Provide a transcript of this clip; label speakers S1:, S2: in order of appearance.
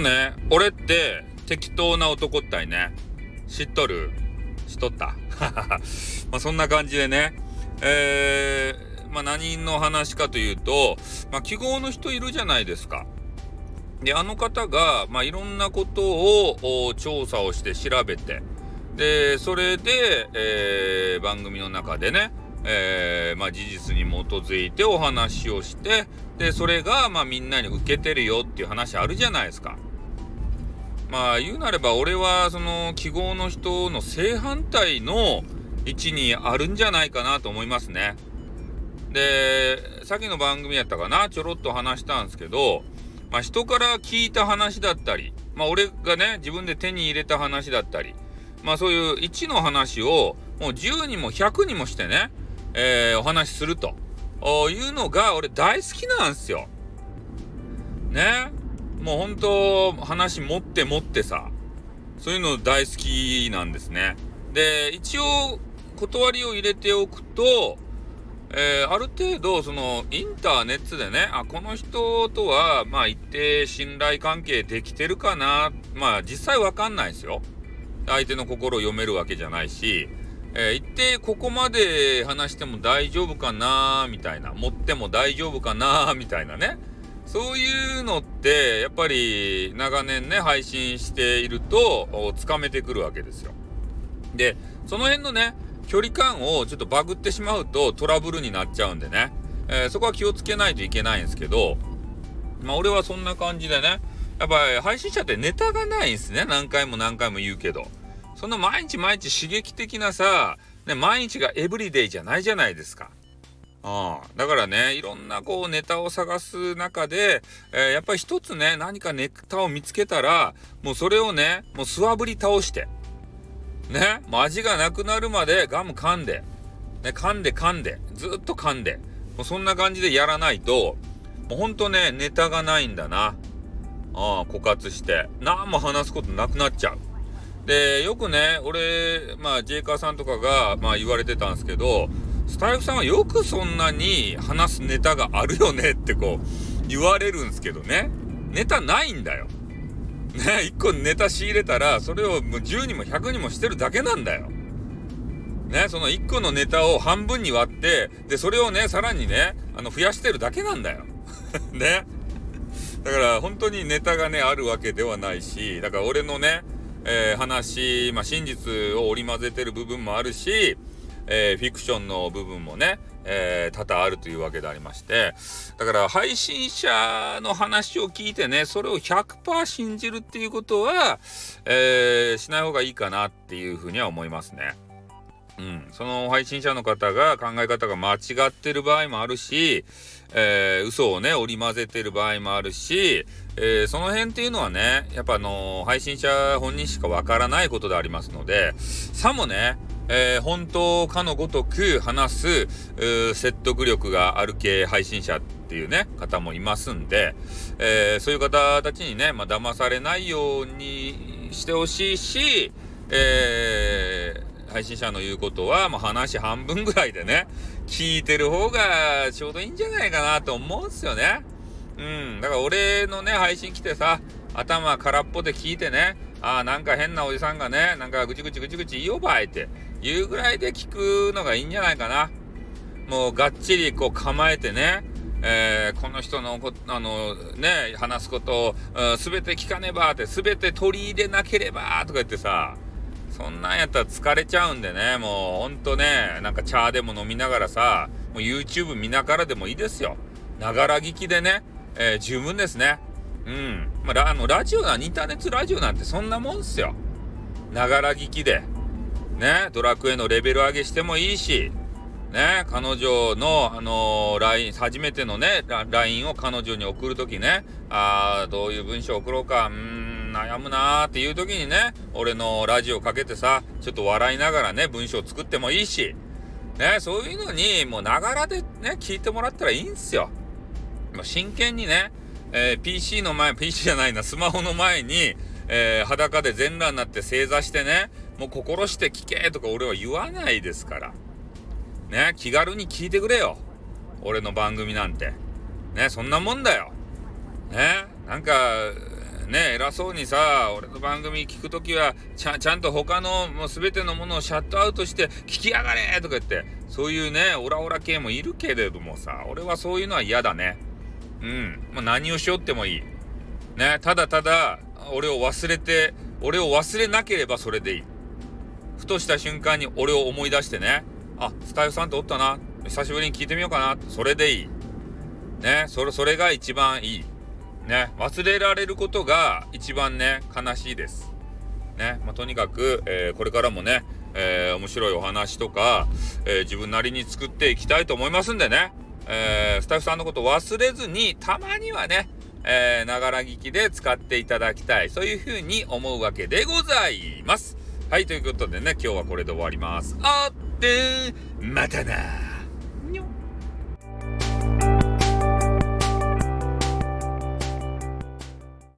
S1: のね、俺って適当な男ったいね。知っとる？知っとった？まあそんな感じでね、えー、まあ何の話かというと、まあ記号の人いるじゃないですか。で、あの方が、まあいろんなことを調査をして調べて、で、それで、えー、番組の中でね、えー、まあ、事実に基づいてお話をしてでそれがまあみんなに受けてるよっていう話あるじゃないですか。まあ言うなれば俺はその記号の人の正反対の位置にあるんじゃないかなと思いますね。でさっきの番組やったかな？ちょろっと話したんですけど、まあ、人から聞いた話だったり、まあ、俺がね自分で手に入れた話だったり、まあ、そういう1の話をもう10にも100にもしてねえー、お話しするというのが俺大好きなんですよ。ね？もう本当話持って持ってさ、そういうの大好きなんですね。で、一応断りを入れておくと、えー、ある程度そのインターネットでね、あ、この人とはまあ一定信頼関係できてるかな、まあ実際わかんないですよ。相手の心を読めるわけじゃないし、えー、一定ここまで話しても大丈夫かなみたいな、持っても大丈夫かなみたいなね。そういうのって、やっぱり長年ね、配信していると、つかめてくるわけですよ。で、その辺のね、距離感をちょっとバグってしまうとトラブルになっちゃうんでね、えー、そこは気をつけないといけないんですけど、まあ俺はそんな感じでね、やっぱり配信者ってネタがないんですね。何回も何回も言うけど。そんな毎日毎日刺激的なさ、ね、毎日がエブリデイじゃないじゃないですか。ああだからね、いろんなこうネタを探す中で、えー、やっぱり一つね、何かネタを見つけたら、もうそれをね、もうスワブり倒して、ね、もう味がなくなるまでガム噛んで、ね、噛んで噛んで、ずっと噛んで、もうそんな感じでやらないと、もうほんとね、ネタがないんだな。ああ、枯渇して、何も話すことなくなっちゃう。で、よくね、俺、まあ、ジェイカーさんとかが、まあ、言われてたんですけど、スタイフさんはよくそんなに話すネタがあるよねってこう、言われるんですけどね。ネタないんだよ。ね、1個ネタ仕入れたら、それをもう10にも100にもしてるだけなんだよ。ね、その1個のネタを半分に割って、で、それをね、さらにね、あの、増やしてるだけなんだよ。ね。だから本当にネタがね、あるわけではないし、だから俺のね、えー、話、まあ、真実を織り交ぜてる部分もあるし、えー、フィクションの部分もね、えー、多々あるというわけでありまして、だから配信者の話を聞いてね、それを100%信じるっていうことは、えー、しない方がいいかなっていうふうには思いますね。うん、その配信者の方が考え方が間違ってる場合もあるし、えー、嘘をね、織り交ぜてる場合もあるし、えー、その辺っていうのはね、やっぱあのー、配信者本人しかわからないことでありますので、さもね、えー、本当かのごとく話す説得力がある系配信者っていうね、方もいますんで、えー、そういう方たちにね、まあ、騙されないようにしてほしいし、えー、配信者の言うことは、もう話半分ぐらいでね、聞いてる方がちょうどいいんじゃないかなと思うんすよね。うん。だから俺のね、配信来てさ、頭空っぽで聞いてね、ああ、なんか変なおじさんがね、なんかぐちぐちぐちぐち言おばいって言うぐらいで聞くのがいいんじゃないかな。もうがっちりこう構えてね、えー、この人のこ、あの、ね、話すことをすべて聞かねばって、すべて取り入れなければとか言ってさ、そんなんやったら疲れちゃうんでね、もうほんとね、なんか茶でも飲みながらさ、もう YouTube 見ながらでもいいですよ。ながら聞きでね、えー、十分ですね。うん。まあ、あのラジオな、インターネットラジオなんてそんなもんっすよ。ながら聞きで。ね、ドラクエのレベル上げしてもいいし、ね、彼女の、あのー、LINE、初めてのね、LINE を彼女に送るときね、あー、どういう文章送ろうか、うーん、悩むなーっていうときにね、俺のラジオかけてさ、ちょっと笑いながらね、文章作ってもいいし、ね、そういうのに、もうながらでね、聞いてもらったらいいんすよ。ま真剣にね、えー、PC の前、PC じゃないな、スマホの前に、えー、裸で全裸になって正座してね、もう心して聞けとか俺は言わないですから。ね、気軽に聞いてくれよ。俺の番組なんて。ね、そんなもんだよ。ね、なんか、ね、偉そうにさ、俺の番組聞くときは、ちゃ、ちゃんと他のもう全てのものをシャットアウトして聞きやがれとか言って、そういうね、オラオラ系もいるけれどもさ、俺はそういうのは嫌だね。うん。まあ、何をしよってもいい。ね、ただただ、俺を忘れて、俺を忘れなければそれでいい。ふとした瞬間に俺を思い出してね、あ、スタイフさんっておったな。久しぶりに聞いてみようかな。それでいい。ね、それ、それが一番いい。ね、忘れられることが一番ね、悲しいです。ね、まあ、とにかく、えー、これからもね、えー、面白いお話とか、えー、自分なりに作っていきたいと思いますんでね、えスタッフさんのこと忘れずに、たまにはね、えながら聞きで使っていただきたい。そういうふうに思うわけでございます。はい、ということでね、今日はこれで終わります。あって、またな